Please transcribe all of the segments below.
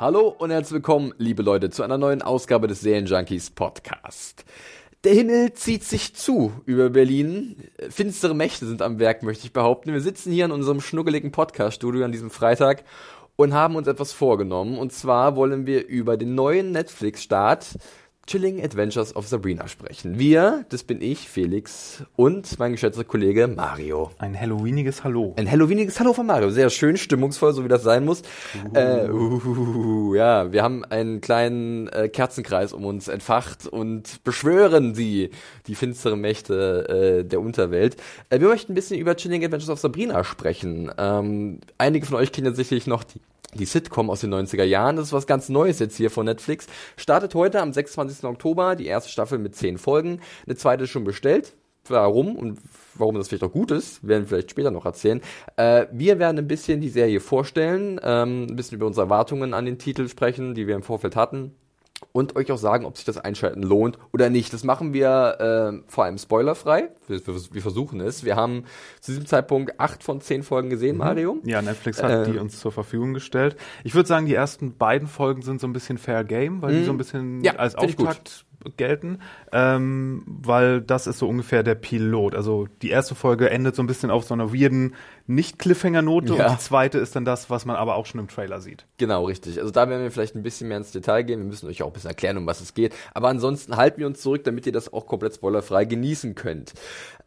Hallo und herzlich willkommen, liebe Leute, zu einer neuen Ausgabe des Serienjunkies Podcast. Der Himmel zieht sich zu über Berlin. Finstere Mächte sind am Werk, möchte ich behaupten. Wir sitzen hier in unserem schnuckeligen Podcast-Studio an diesem Freitag und haben uns etwas vorgenommen. Und zwar wollen wir über den neuen Netflix-Start Chilling Adventures of Sabrina sprechen. Wir, das bin ich, Felix, und mein geschätzter Kollege Mario. Ein Halloweeniges Hallo. Ein Halloweeniges Hallo von Mario. Sehr schön, stimmungsvoll, so wie das sein muss. Uh. Äh, uh, ja, wir haben einen kleinen äh, Kerzenkreis um uns entfacht und beschwören sie, die finsteren Mächte äh, der Unterwelt. Äh, wir möchten ein bisschen über Chilling Adventures of Sabrina sprechen. Ähm, einige von euch kennen sicherlich noch die die Sitcom aus den 90er Jahren. Das ist was ganz Neues jetzt hier von Netflix. Startet heute am 26. Oktober die erste Staffel mit zehn Folgen. Eine zweite ist schon bestellt. Warum und warum das vielleicht auch gut ist, werden wir vielleicht später noch erzählen. Äh, wir werden ein bisschen die Serie vorstellen, ähm, ein bisschen über unsere Erwartungen an den Titel sprechen, die wir im Vorfeld hatten und euch auch sagen, ob sich das Einschalten lohnt oder nicht. Das machen wir äh, vor allem spoilerfrei. Wir, wir, wir, versuchen es. Wir haben zu diesem Zeitpunkt acht von zehn Folgen gesehen, mhm. Mario. Ja, Netflix hat äh, die uns zur Verfügung gestellt. Ich würde sagen, die ersten beiden Folgen sind so ein bisschen Fair Game, weil die so ein bisschen ja, als Auftakt gelten, ähm, weil das ist so ungefähr der Pilot. Also die erste Folge endet so ein bisschen auf so einer weirden Nicht-Cliffhanger-Note ja. und die zweite ist dann das, was man aber auch schon im Trailer sieht. Genau, richtig. Also da werden wir vielleicht ein bisschen mehr ins Detail gehen. Wir müssen euch auch ein bisschen erklären, um was es geht. Aber ansonsten halten wir uns zurück, damit ihr das auch komplett spoilerfrei genießen könnt.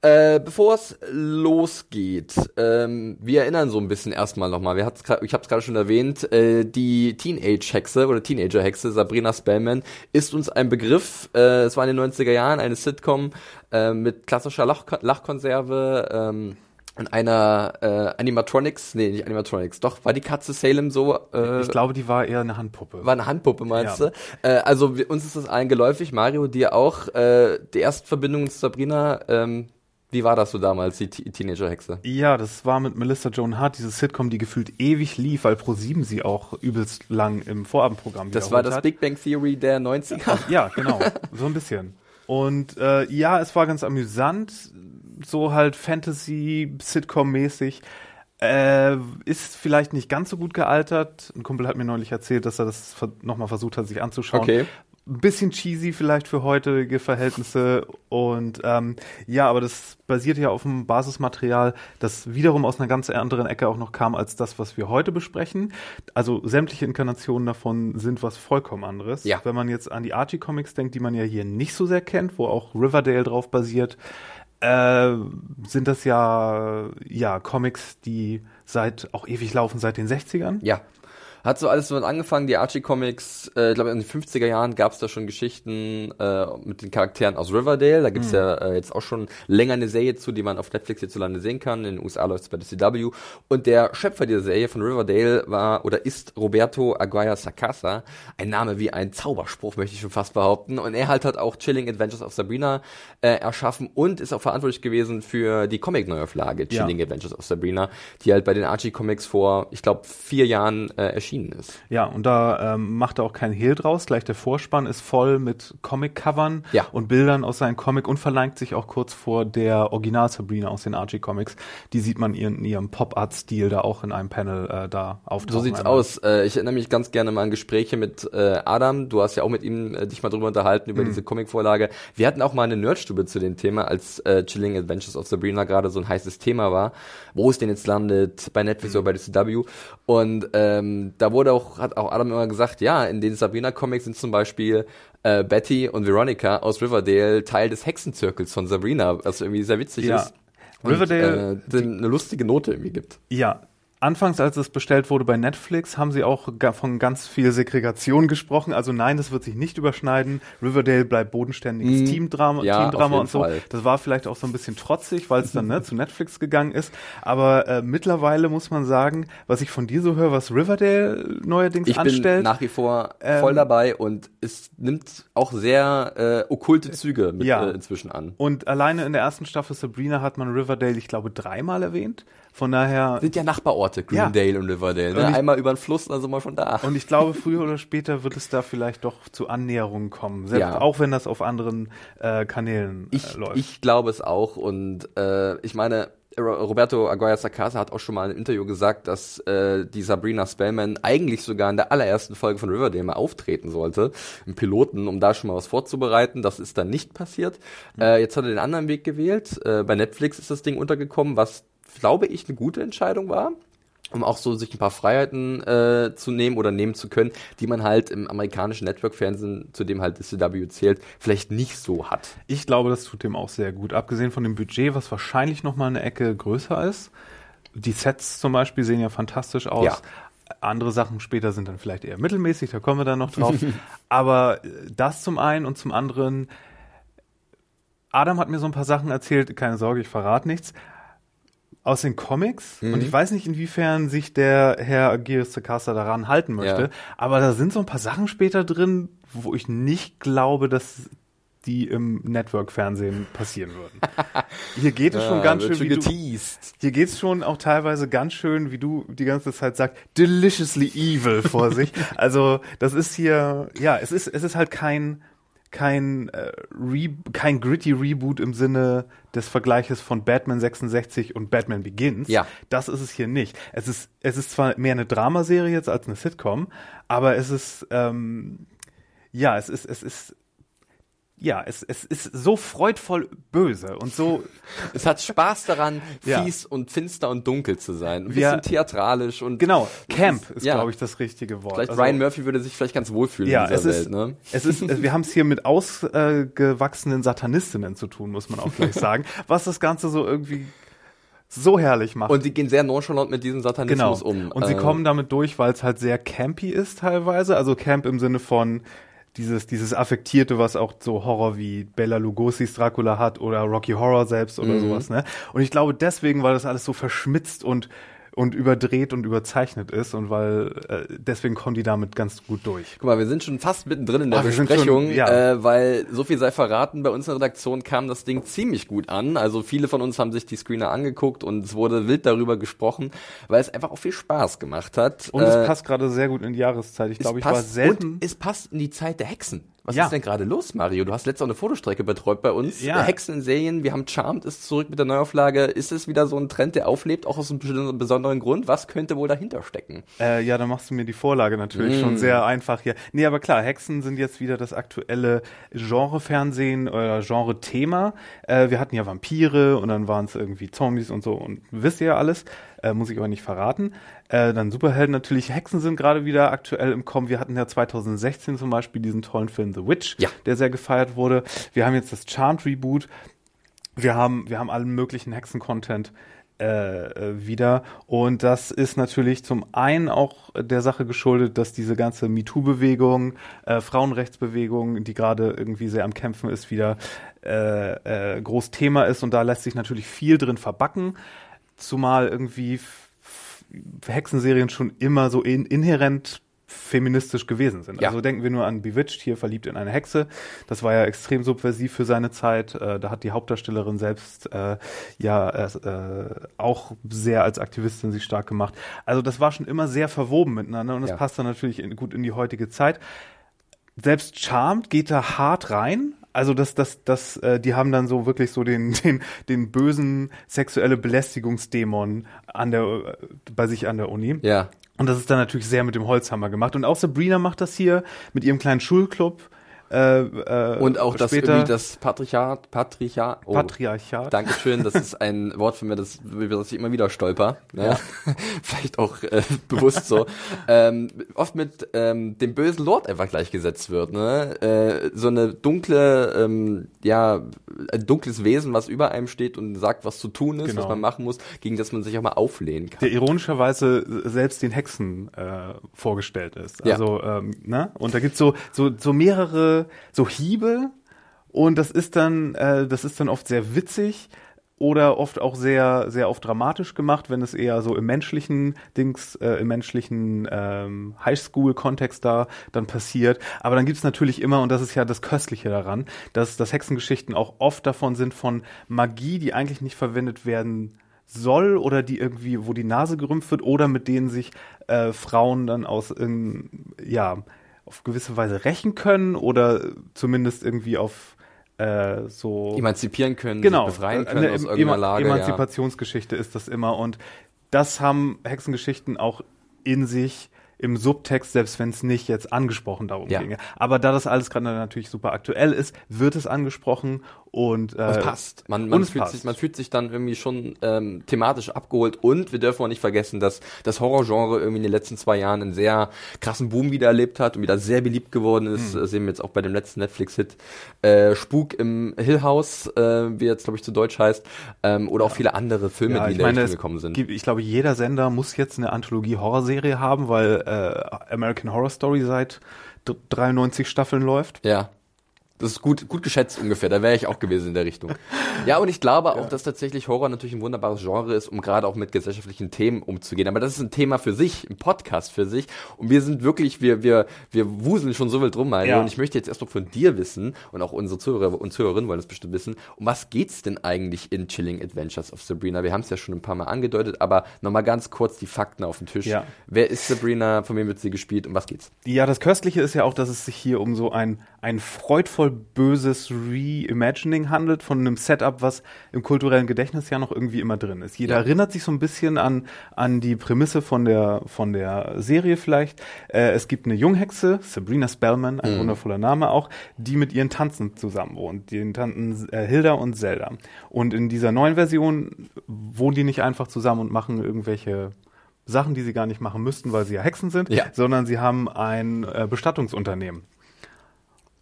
Äh, Bevor es losgeht, ähm, wir erinnern so ein bisschen erstmal nochmal, wir hat's, ich habe es gerade schon erwähnt, äh, die Teenage-Hexe oder Teenager-Hexe Sabrina Spellman ist uns ein Begriff. Äh, es war in den 90er Jahren eine Sitcom äh, mit klassischer Lach Lachkonserve. Ähm, und einer äh, Animatronics, nee, nicht Animatronics, doch, war die Katze Salem so? Äh, ich glaube, die war eher eine Handpuppe. War eine Handpuppe, meinst ja. du? Äh, also wir, uns ist das allen geläufig, Mario, dir auch. Äh, die erste Verbindung zu Sabrina, ähm, wie war das so damals, die Teenager-Hexe? Ja, das war mit Melissa Joan Hart, diese Sitcom, die gefühlt ewig lief, weil Pro7 sie auch übelst lang im Vorabendprogramm Das war das hat. Big Bang Theory der 90er. Ja, genau, so ein bisschen. Und äh, ja, es war ganz amüsant, so halt Fantasy-Sitcom-mäßig. Äh, ist vielleicht nicht ganz so gut gealtert. Ein Kumpel hat mir neulich erzählt, dass er das nochmal versucht hat, sich anzuschauen. Okay ein bisschen cheesy vielleicht für heutige Verhältnisse und ähm, ja, aber das basiert ja auf dem Basismaterial, das wiederum aus einer ganz anderen Ecke auch noch kam als das, was wir heute besprechen. Also sämtliche Inkarnationen davon sind was vollkommen anderes. Ja. Wenn man jetzt an die Archie Comics denkt, die man ja hier nicht so sehr kennt, wo auch Riverdale drauf basiert, äh, sind das ja ja Comics, die seit auch ewig laufen seit den 60ern. Ja. Hat so alles so angefangen, die Archie-Comics, äh, ich glaube in den 50er Jahren gab es da schon Geschichten äh, mit den Charakteren aus Riverdale. Da gibt's mhm. ja äh, jetzt auch schon länger eine Serie zu, die man auf Netflix hierzulande sehen kann. In den USA läuft's bei der CW. Und der Schöpfer dieser Serie von Riverdale war oder ist Roberto Aguirre Sacasa. Ein Name wie ein Zauberspruch, möchte ich schon fast behaupten. Und er halt hat auch Chilling Adventures of Sabrina äh, erschaffen und ist auch verantwortlich gewesen für die Comic-Neuauflage Chilling ja. Adventures of Sabrina, die halt bei den Archie-Comics vor, ich glaube, vier Jahren äh, erschienen erschienen ist. Ja, und da ähm, macht er auch keinen Hehl draus. Gleich der Vorspann ist voll mit Comic-Covern ja. und Bildern aus seinem Comic und verlangt sich auch kurz vor der Original-Sabrina aus den Archie-Comics. Die sieht man in ihrem Pop-Art-Stil da auch in einem Panel äh, da auftauchen. So sieht's einmal. aus. Äh, ich erinnere mich ganz gerne mal an Gespräche mit äh, Adam. Du hast ja auch mit ihm äh, dich mal drüber unterhalten, über mhm. diese Comic-Vorlage. Wir hatten auch mal eine Nerdstube zu dem Thema, als äh, Chilling Adventures of Sabrina gerade so ein heißes Thema war, wo es denn jetzt landet, bei Netflix mhm. oder bei der CW. Und ähm, da wurde auch, hat auch Adam immer gesagt, ja, in den Sabrina-Comics sind zum Beispiel äh, Betty und Veronica aus Riverdale Teil des Hexenzirkels von Sabrina, was irgendwie sehr witzig ja. ist. Und, Riverdale äh, eine lustige Note irgendwie gibt. Ja, Anfangs, als es bestellt wurde bei Netflix, haben sie auch von ganz viel Segregation gesprochen. Also nein, das wird sich nicht überschneiden. Riverdale bleibt bodenständiges Mhm. Teamdrama, Ja, Teamdrama und so. Fall. Das war vielleicht auch so ein bisschen trotzig, weil es dann ne, zu Netflix gegangen ist. Aber äh, mittlerweile muss man sagen, was ich von dir so höre, was Riverdale neuerdings Ich bin anstellt. nach wie vor Ähm, voll dabei und es nimmt auch sehr äh, okkulte Züge mit, Ja. äh, inzwischen an. und alleine in der ersten Staffel Sabrina hat man Riverdale, ich glaube, dreimal erwähnt. Von daher Sind ja Nachbarorte, Ja. Greendale und Riverdale. Und Ne? ich- Einmal über den Fluss, dann sind wir schon da. Und ich glaube, früher oder später wird es da vielleicht doch zu Annäherungen kommen. Selbst Ja. auch wenn das auf anderen äh, Kanälen äh, Ich, läuft. ich glaube es auch und äh, ich meine, Ro- Roberto Aguirre Sacasa hat auch schon mal in einem Interview gesagt, dass äh, die Sabrina Spellman eigentlich sogar in der allerersten Folge von Riverdale mal auftreten sollte, im Piloten, um da schon mal was vorzubereiten. Das ist dann nicht passiert. Äh, jetzt hat er den anderen Weg gewählt. Äh, bei Netflix ist das Ding untergekommen, was, glaube ich, eine gute Entscheidung war um auch so sich ein paar Freiheiten äh, zu nehmen oder nehmen zu können, die man halt im amerikanischen Network-Fernsehen, zu dem halt das CW zählt, vielleicht nicht so hat. Ich glaube, das tut dem auch sehr gut. Abgesehen von dem Budget, was wahrscheinlich noch mal eine Ecke größer ist. Die Sets zum Beispiel sehen ja fantastisch aus. Ja. Andere Sachen später sind dann vielleicht eher mittelmäßig, da kommen wir dann noch drauf. Aber äh, das zum einen und zum anderen, Adam hat mir so ein paar Sachen erzählt, keine Sorge, ich verrate nichts, aus den Comics. Und ich weiß nicht, inwiefern sich der Herr Gilles Casta daran halten möchte. Ja. Aber da sind so ein paar Sachen später drin, wo ich nicht glaube, dass die im Network-Fernsehen passieren würden. Hier geht es schon ganz schön, wie du, geteased. hier geht's schon auch teilweise ganz schön, wie du die ganze Zeit sagst, deliciously evil vor sich. Also das ist hier, ja, es ist es ist halt kein kein äh, Re kein gritty Reboot im Sinne des Vergleiches von Batman 66 und Batman Begins. Ja. Das ist es hier nicht. Es ist es ist zwar mehr eine Dramaserie jetzt als eine Sitcom, aber es ist ähm, ja, es ist es ist ja, es, es ist so freudvoll böse und so Es hat Spaß daran, Ja. fies und finster und dunkel zu sein. Ein Wir- bisschen theatralisch und Genau, Camp ist- ist, ja. glaube ich, das richtige Wort. vielleicht Also, Ryan Murphy würde sich vielleicht ganz wohlfühlen ja, in es dieser ist, Welt, ne? es ist, wir haben es hier mit ausgewachsenen Satanistinnen zu tun, muss man auch gleich sagen, was das Ganze so irgendwie so herrlich macht. Und sie gehen sehr nonchalant mit diesem genau. Satanismus um. Und sie Äh, kommen damit durch, weil es halt sehr campy ist teilweise. Also Camp im Sinne von dieses, dieses Affektierte, was auch so Horror wie Bella Lugosi's Dracula hat oder Rocky Horror selbst oder Mhm. sowas, ne? Und ich glaube deswegen, weil das alles so verschmitzt und und überdreht und überzeichnet ist und weil äh, deswegen kommen die damit ganz gut durch. Guck mal, wir sind schon fast mittendrin in der Ach, Besprechung, schon- ja. äh, weil so viel sei verraten, bei uns in der Redaktion kam das Ding ziemlich gut an. Also viele von uns haben sich die Screener angeguckt und es wurde wild darüber gesprochen, weil es einfach auch viel Spaß gemacht hat. Und Äh, es passt gerade sehr gut in die Jahreszeit. Ich glaube, ich war selten. Und es passt in die Zeit der Hexen. Was Ja. ist denn gerade los, Mario? Du hast letzte auch eine Fotostrecke betreut bei uns. Ja. Hexen in Serien, wir haben Charmed ist zurück mit der Neuauflage. Ist es wieder so ein Trend, der auflebt, auch aus einem besonderen Grund? Was könnte wohl dahinter stecken? Äh, ja, da machst du mir die Vorlage natürlich Mm. schon sehr einfach hier. Nee, aber klar, Hexen sind jetzt wieder das aktuelle Genre-Fernsehen oder Genre-Thema. Äh, wir hatten ja Vampire und dann waren es irgendwie Zombies und so und wisst ihr ja alles. Äh, muss ich aber nicht verraten. Äh, dann Superhelden natürlich. Hexen sind gerade wieder aktuell im Kommen. Wir hatten ja 2016 zum Beispiel diesen tollen Film The Witch, Ja. der sehr gefeiert wurde. Wir haben jetzt das Charmed Reboot. Wir haben, wir haben allen möglichen Hexen-Content äh, äh, wieder. Und das ist natürlich zum einen auch der Sache geschuldet, dass diese ganze MeToo-Bewegung, äh, Frauenrechtsbewegung, die gerade irgendwie sehr am Kämpfen ist, wieder äh, äh, groß Thema ist. Und da lässt sich natürlich viel drin verbacken. Zumal irgendwie Hexenserien schon immer so in, inhärent feministisch gewesen sind. Ja. Also denken wir nur an Bewitched, hier verliebt in eine Hexe. Das war ja extrem subversiv für seine Zeit. Äh, da hat die Hauptdarstellerin selbst äh, ja äh, auch sehr als Aktivistin sich stark gemacht. Also das war schon immer sehr verwoben miteinander und das Ja. passt dann natürlich in, gut in die heutige Zeit. Selbst Charmed geht da hart rein. Also das, das, das, äh, die haben dann so wirklich so den, den, den bösen sexuelle Belästigungsdämon an der, äh, bei sich an der Uni. Ja. Und das ist dann natürlich sehr mit dem Holzhammer gemacht. Und auch Sabrina macht das hier mit ihrem kleinen Schulclub. Äh, äh, Und auch das später irgendwie das Patriarchat, Patriarchat, oh, Patriarchat. Dankeschön, das ist ein Wort von mir, das, das ich immer wieder stolper. Ja. Vielleicht auch äh, bewusst so. Ähm, oft mit ähm, dem bösen Lord einfach gleichgesetzt wird. Ne? Äh, so eine dunkle, ähm, ja, ein dunkles Wesen, was über einem steht und sagt, was zu tun ist, Genau. was man machen muss, gegen das man sich auch mal auflehnen kann. der ironischerweise selbst den Hexen äh, vorgestellt ist. Ja. Also, ähm, ne? Und da gibt's so, so, so mehrere so Hiebe und das ist dann, äh, das ist dann oft sehr witzig oder oft auch sehr, sehr oft dramatisch gemacht, wenn es eher so im menschlichen Dings, äh, im menschlichen ähm, Highschool-Kontext da dann passiert. Aber dann gibt's natürlich immer, und das ist ja das Köstliche daran, dass, dass Hexengeschichten auch oft davon sind von Magie, die eigentlich nicht verwendet werden soll oder die irgendwie, wo die Nase gerümpft wird oder mit denen sich äh, Frauen dann aus irgend- ja auf gewisse Weise rächen können oder zumindest irgendwie auf äh, so Emanzipieren können, genau befreien können eine aus irgendeiner Eman- Lage. Ja. Emanzipationsgeschichte ist das immer und das haben Hexengeschichten auch in sich im Subtext, selbst wenn es nicht jetzt angesprochen darum Ja. ginge. Aber da das alles gerade natürlich super aktuell ist, wird es angesprochen und äh, passt. Man, und man, es fühlt passt. sich, man fühlt sich dann irgendwie schon ähm, thematisch abgeholt und wir dürfen auch nicht vergessen, dass das Horrorgenre irgendwie in den letzten zwei Jahren einen sehr krassen Boom wieder erlebt hat und wieder sehr beliebt geworden ist. Hm. Das sehen wir jetzt auch bei dem letzten Netflix-Hit äh, Spuk im Hill House, äh, wie jetzt glaube ich zu Deutsch heißt, ähm, oder auch viele andere Filme, Ja, die in der meine, Richtung es gekommen sind. gibt, ich glaube, jeder Sender muss jetzt eine Anthologie-Horrorserie haben, weil äh, American Horror Story seit d- 93 Staffeln läuft. Ja. Das ist gut, gut geschätzt ungefähr. Da wäre ich auch gewesen in der Richtung. Ja, und ich glaube auch, dass tatsächlich Horror natürlich ein wunderbares Genre ist, um gerade auch mit gesellschaftlichen Themen umzugehen. Aber das ist ein Thema für sich, ein Podcast für sich. Und wir sind wirklich, wir, wir, wir wuseln schon so wild rum, Mario. Ja. Und ich möchte jetzt erstmal von dir wissen, und auch unsere Zuhörer und Zuhörerinnen wollen das bestimmt wissen, um was geht's denn eigentlich in Chilling Adventures of Sabrina? Wir haben es ja schon ein paar Mal angedeutet, aber nochmal ganz kurz die Fakten auf den Tisch. Ja. Wer ist Sabrina? Von wem wird sie gespielt? Um was geht's? Ja, das Köstliche ist ja auch, dass es sich hier um so ein, ein freudvoll böses Reimagining handelt von einem Setup, was im kulturellen Gedächtnis ja noch irgendwie immer drin ist. Jeder Ja. erinnert sich so ein bisschen an, an die Prämisse von der, von der Serie vielleicht. Äh, es gibt eine Junghexe, Sabrina Spellman, ein wundervoller Name auch, die mit ihren Tanten zusammen wohnt, den Tanten äh, Hilda und Zelda. Und in dieser neuen Version wohnen die nicht einfach zusammen und machen irgendwelche Sachen, die sie gar nicht machen müssten, weil sie ja Hexen sind, Ja. sondern sie haben ein äh, Bestattungsunternehmen.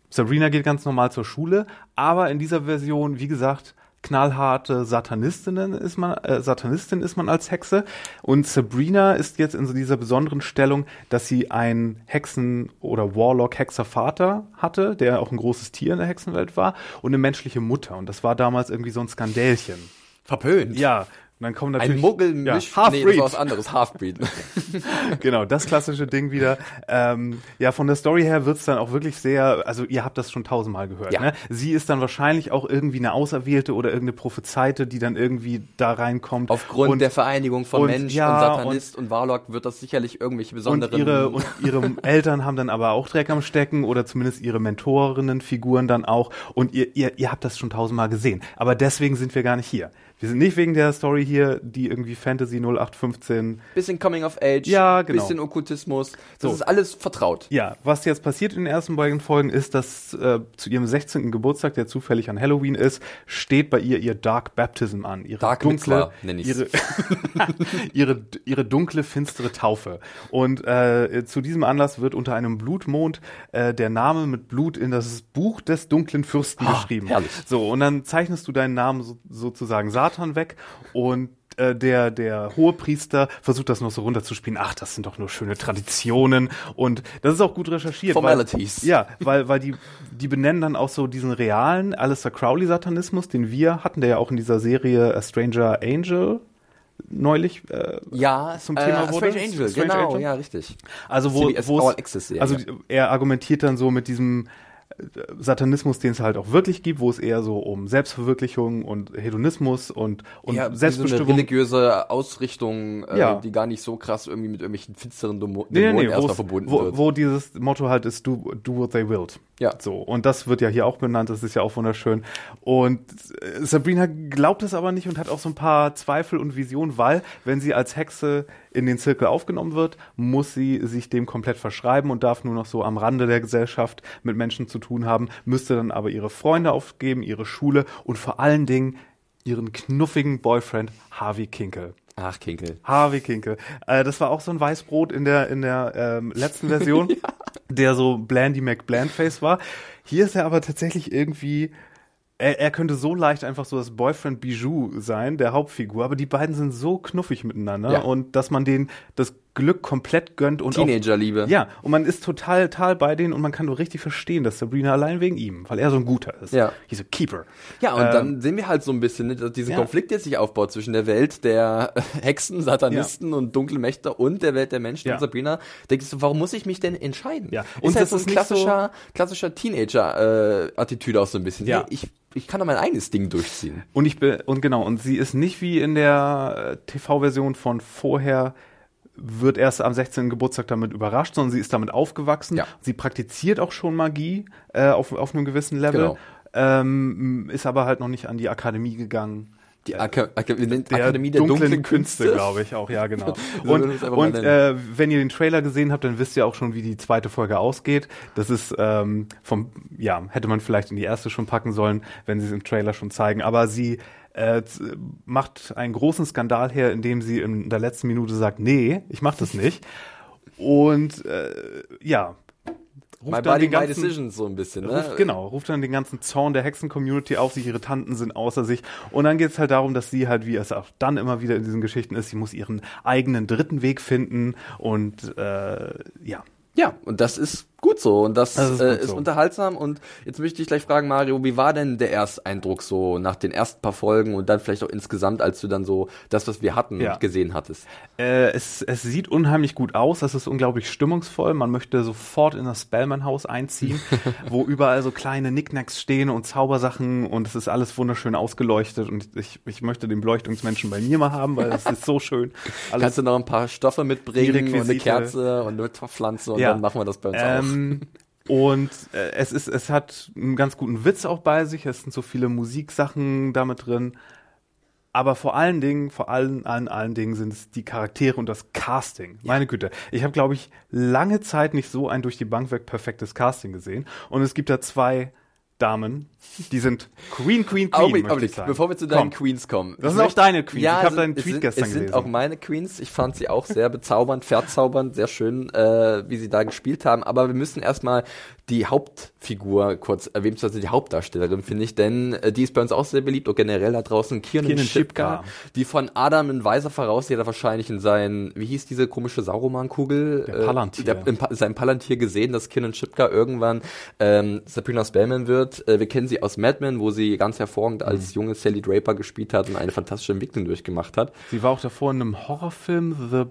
Sabrina geht ganz normal zur Schule, aber in dieser Version, wie gesagt, knallharte Satanistinnen ist man, äh, Satanistin ist man als Hexe und Sabrina ist jetzt in so dieser besonderen Stellung, dass sie einen Hexen- oder Warlock-Hexervater hatte, der auch ein großes Tier in der Hexenwelt war und eine menschliche Mutter und das war damals irgendwie so ein Skandälchen. Verpönt. Ja, und dann kommen natürlich Ein Muggel ja, Half-Breed. nee, das war was anderes, Halfbreed. genau, das klassische Ding wieder. Ähm, ja, von der Story her wird's dann auch wirklich sehr, also ihr habt das schon tausendmal gehört. Ja. Ne? Sie ist dann wahrscheinlich auch irgendwie eine Auserwählte oder irgendeine Prophezeite, die dann irgendwie da reinkommt. Aufgrund und, der Vereinigung von und- Mensch ja, und Satanist und, Warlock wird das sicherlich irgendwelche und besonderen... ihre, und ihre Eltern haben dann aber auch Dreck am Stecken oder zumindest ihre Mentorinnen-Figuren dann auch. Und ihr, ihr, ihr habt das schon tausendmal gesehen. Aber deswegen sind wir gar nicht hier. Wir sind nicht wegen der Story hier, die irgendwie Fantasy 0815 bisschen Coming of Age, Ja, genau. bisschen Okkultismus. Das So. ist alles vertraut. Ja, was jetzt passiert in den ersten beiden Folgen ist, dass äh, zu ihrem 16. Geburtstag, der zufällig an Halloween ist, steht bei ihr ihr Dark Baptism an. Ihre Dark dunkle, Mitzvah, nenn ich's. ihre, ihre, ihre dunkle, finstere Taufe. Und äh, zu diesem Anlass wird unter einem Blutmond äh, der Name mit Blut in das Buch des dunklen Fürsten Ah, geschrieben. herrlich. So, und dann zeichnest du deinen Namen so, sozusagen Satan weg und äh, der, der hohe Priester versucht das noch so runterzuspielen. Ach, das sind doch nur schöne Traditionen. Und das ist auch gut recherchiert. Formalities. Weil, ja, weil, weil die, die benennen dann auch so diesen realen Alistair Crowley-Satanismus, den wir hatten, der ja auch in dieser Serie A Stranger Angel neulich äh, Ja, zum Thema äh, wurde. Strange Angel, Strange genau, Angel? ja, richtig. Also wo, CBS wo es- also er argumentiert dann so mit diesem äh, Satanismus, den es halt auch wirklich gibt, wo es eher so um Selbstverwirklichung und Hedonismus und, und ja, wie so eine Selbstbestimmung religiöse Ausrichtung, äh, Ja. die gar nicht so krass irgendwie mit irgendwelchen finsteren Dämo Nee, nee, Dämonen nee, erstmal verbunden wo, wird. wo dieses Motto halt ist, do, do what they willed. Ja. So, und das wird ja hier auch benannt, das ist ja auch wunderschön. Und äh, Sabrina glaubt es aber nicht und hat auch so ein paar Zweifel und Visionen, weil, wenn sie als Hexe in den Zirkel aufgenommen wird, muss sie sich dem komplett verschreiben und darf nur noch so am Rande der Gesellschaft mit Menschen zu tun haben, müsste dann aber ihre Freunde aufgeben, ihre Schule und vor allen Dingen ihren knuffigen Boyfriend Harvey Kinkel. Ach, Kinkel. Harvey Kinkel. Äh, das war auch so ein Weißbrot in der, in der ähm, letzten Version, der so Blandy McBlandface war. Hier ist er aber tatsächlich irgendwie. Er, er könnte so leicht einfach so das Boyfriend Bijou sein, der Hauptfigur, aber die beiden sind so knuffig miteinander Ja. und dass man denen das Glück komplett gönnt und auch Teenagerliebe. ja, und man ist total, total bei denen und man kann nur richtig verstehen, dass Sabrina allein wegen ihm, weil er so ein guter ist. Ja. He's a keeper. Ja, und Ähm, dann sehen wir halt so ein bisschen, ne, dass dieser Ja. Konflikt jetzt sich aufbaut zwischen der Welt der Hexen, Satanisten und dunklen Mächte und der Welt der Menschen. Ja. Und Sabrina denkst du, warum muss ich mich denn entscheiden? Ja. Und Und ist halt das so ein ist nicht klassischer, klassischer Teenager-Attitüde auch so ein bisschen. Ja. Hey, ich, ich kann doch mein eigenes Ding durchziehen. Und ich bin, und genau, und sie ist nicht wie in der äh, TV-Version von vorher, wird erst am 16. Geburtstag damit überrascht, sondern sie ist damit aufgewachsen. Ja. Sie praktiziert auch schon Magie äh, auf, auf einem gewissen Level, Genau. ähm, ist aber halt noch nicht an die Akademie gegangen. Die Aka Aka Der Akademie der dunklen, Künste, glaube ich auch, ja, genau. Und und äh, wenn ihr den Trailer gesehen habt, dann wisst ihr auch schon, wie die zweite Folge ausgeht. Das ist ähm, vom, ja, hätte man vielleicht in die erste schon packen sollen, wenn sie es im Trailer schon zeigen. Aber sie äh, macht einen großen Skandal her, indem sie in der letzten Minute sagt, nee, ich mach das nicht. Und äh, ja. ruft My dann body, den ganzen- decisions so ein bisschen, ne? Ruft, genau, ruft dann den ganzen Zorn der Hexen-Community auf sich, ihre Tanten sind außer sich. Und dann geht es halt darum, dass sie halt, wie es auch dann immer wieder in diesen Geschichten ist, sie muss ihren eigenen dritten Weg finden und äh, ja. Ja, und das ist gut so und das, Das ist äh, ist so. unterhaltsam und jetzt möchte ich gleich fragen, Mario, wie war denn der Ersteindruck so nach den ersten paar Folgen und dann vielleicht auch insgesamt, als du dann so das, was wir hatten, Ja. gesehen hattest? Äh, es, es sieht unheimlich gut aus, es ist unglaublich stimmungsvoll. Man möchte sofort in das Spellman-Haus einziehen, wo überall so kleine Knickknacks stehen und Zaubersachen und es ist alles wunderschön ausgeleuchtet und ich, ich möchte den Beleuchtungsmenschen bei mir mal haben, weil es ist so schön. Alles Kannst du noch ein paar Stoffe mitbringen und eine. Kerze und eine Pflanze und Ja. dann machen wir das bei uns auch. Ähm, und äh, es ist, es hat einen ganz guten Witz auch bei sich. Es sind so viele Musiksachen damit drin. Aber vor allen Dingen, vor allen, allen, allen Dingen sind es die Charaktere und das Casting. Meine Güte. Ich habe, glaube ich, lange Zeit nicht so ein durch die Bank weg perfektes Casting gesehen. Und es gibt da zwei Damen, die sind Queen, Queen, Queen, Augenblick, Augenblick, ich sagen. bevor wir zu deinen Komm. Queens kommen. Das sind auch deine Queens. Ja, Ich hab es deinen sind- Tweet es gestern sind, Es sind gelesen. auch meine Queens. Ich fand sie auch sehr bezaubernd, verzaubernd, sehr schön, äh, wie sie da gespielt haben. Aber wir müssen erstmal die Hauptfigur kurz erwähnen, also die Hauptdarstellerin, finde ich, denn äh, die ist bei uns auch sehr beliebt und generell da draußen Kiernan Shipka, Shipka. die von Adam in weiser Voraussehender wahrscheinlich in sein, wie hieß diese komische Sauroman-Kugel? Der Palantir. Der, in Pa- seinem Palantir gesehen, dass Kiernan Shipka irgendwann ähm, Sabrina Spellman wird. Äh, wir kennen sie aus Mad Men, wo sie ganz hervorragend Mhm. als junge Sally Draper gespielt hat und eine fantastische Entwicklung durchgemacht hat. Sie war auch davor in einem Horrorfilm, The,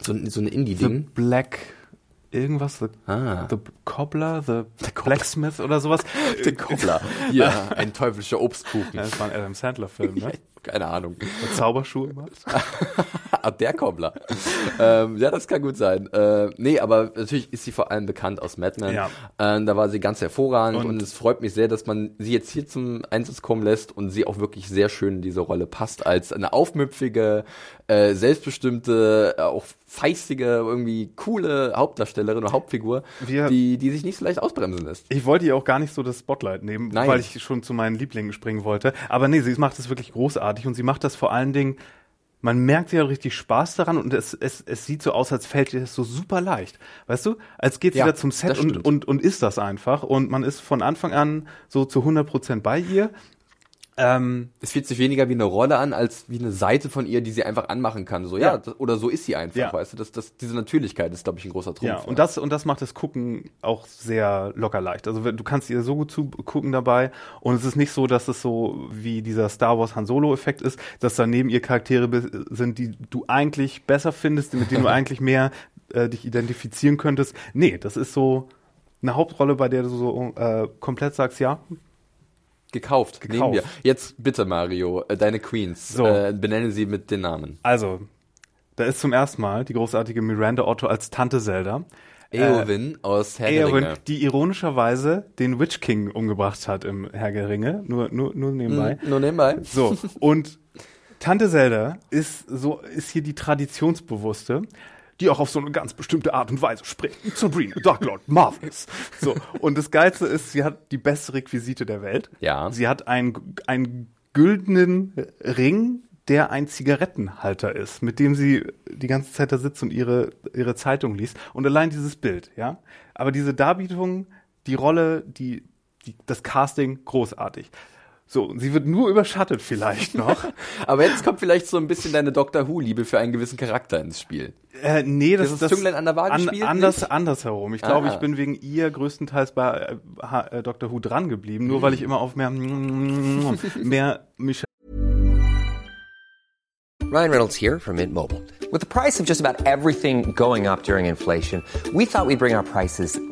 So, ein- so ein The Indie-Ding. Black, irgendwas, The, Ah. The Cobbler, The Blacksmith oder sowas. Der Kobbler. Ja, ein teuflischer Obstkuchen. Ja, das war ein Adam Sandler-Film, ne? Keine Ahnung. Der Zauberschuhe macht. Ah, der Kobbler. ähm, ja, das kann gut sein. Äh, nee, aber natürlich ist sie vor allem bekannt aus Mad Men. Ja. Ähm, da war sie ganz hervorragend und, Und- es freut mich sehr, dass man sie jetzt hier zum Einsatz kommen lässt und sie auch wirklich sehr schön in diese Rolle passt als eine aufmüpfige, äh, selbstbestimmte, äh, auch feistige, irgendwie coole Hauptdarstellerin oder Hauptfigur, Wir- die, die sich nicht so leicht ausbremsen lässt. Ich wollte ihr auch gar nicht so das Spotlight nehmen, Nein. weil ich schon zu meinen Lieblingen springen wollte. Aber nee, sie macht das wirklich großartig und sie macht das vor allen Dingen, man merkt, hat richtig Spaß daran und es, es, es sieht so aus, als fällt ihr das so super leicht. Weißt du? Als geht sie Ja, da zum Set und, und, und ist das einfach und man ist von Anfang an so zu 100% bei ihr. Ähm, Es fühlt sich weniger wie eine Rolle an, als wie eine Seite von ihr, die sie einfach anmachen kann. So, ja, Ja. das, oder so ist sie einfach, Ja. weißt du? Das, das, diese Natürlichkeit ist, glaube ich, ein großer Trumpf. Ja, und das, und das macht das Gucken auch sehr locker leicht. Also du kannst ihr so gut zugucken dabei und es ist nicht so, dass es so wie dieser Star Wars Han Solo Effekt ist, dass daneben ihr Charaktere sind, die du eigentlich besser findest, mit denen du eigentlich mehr äh, dich identifizieren könntest. Nee, das ist so eine Hauptrolle, bei der du so äh, komplett sagst, ja, Gekauft, Gekauft. nehmen wir. Jetzt bitte, Mario, äh, deine Queens. So. Äh, benenne sie mit den Namen. Also, da ist zum ersten Mal die großartige Miranda Otto als Tante Zelda. Eowyn aus Herr Eowyn, die ironischerweise den Witch King umgebracht hat im Herr der Ringe. Nur, nur, nur nebenbei. Nur nebenbei. So, und Tante Zelda ist so, ist hier die Traditionsbewusste, die auch auf so eine ganz bestimmte Art und Weise spricht. Sabrina, Darklord, Marvelous. So, und das Geilste ist, sie hat die beste Requisite der Welt. Ja. Sie hat einen, einen güldenen Ring, der ein Zigarettenhalter ist, mit dem sie die ganze Zeit da sitzt und ihre, ihre Zeitung liest. Und allein dieses Bild, ja. Aber diese Darbietung, die Rolle, die, die, das Casting, großartig. So, sie wird nur überschattet vielleicht noch. Aber jetzt kommt vielleicht so ein bisschen deine Doctor Who-Liebe für einen gewissen Charakter ins Spiel. Äh, nee, das, Das das Zünglein an der Waage spielt anders, nicht? andersherum. Ich glaube, Ah. ich bin wegen ihr größtenteils bei äh, äh, Dr. Who dran geblieben, nur weil ich immer auf mehr, mehr Michelle Ryan Reynolds here from Mint Mobile. With the price of just about everything going up during inflation, we thought we'd bring our prices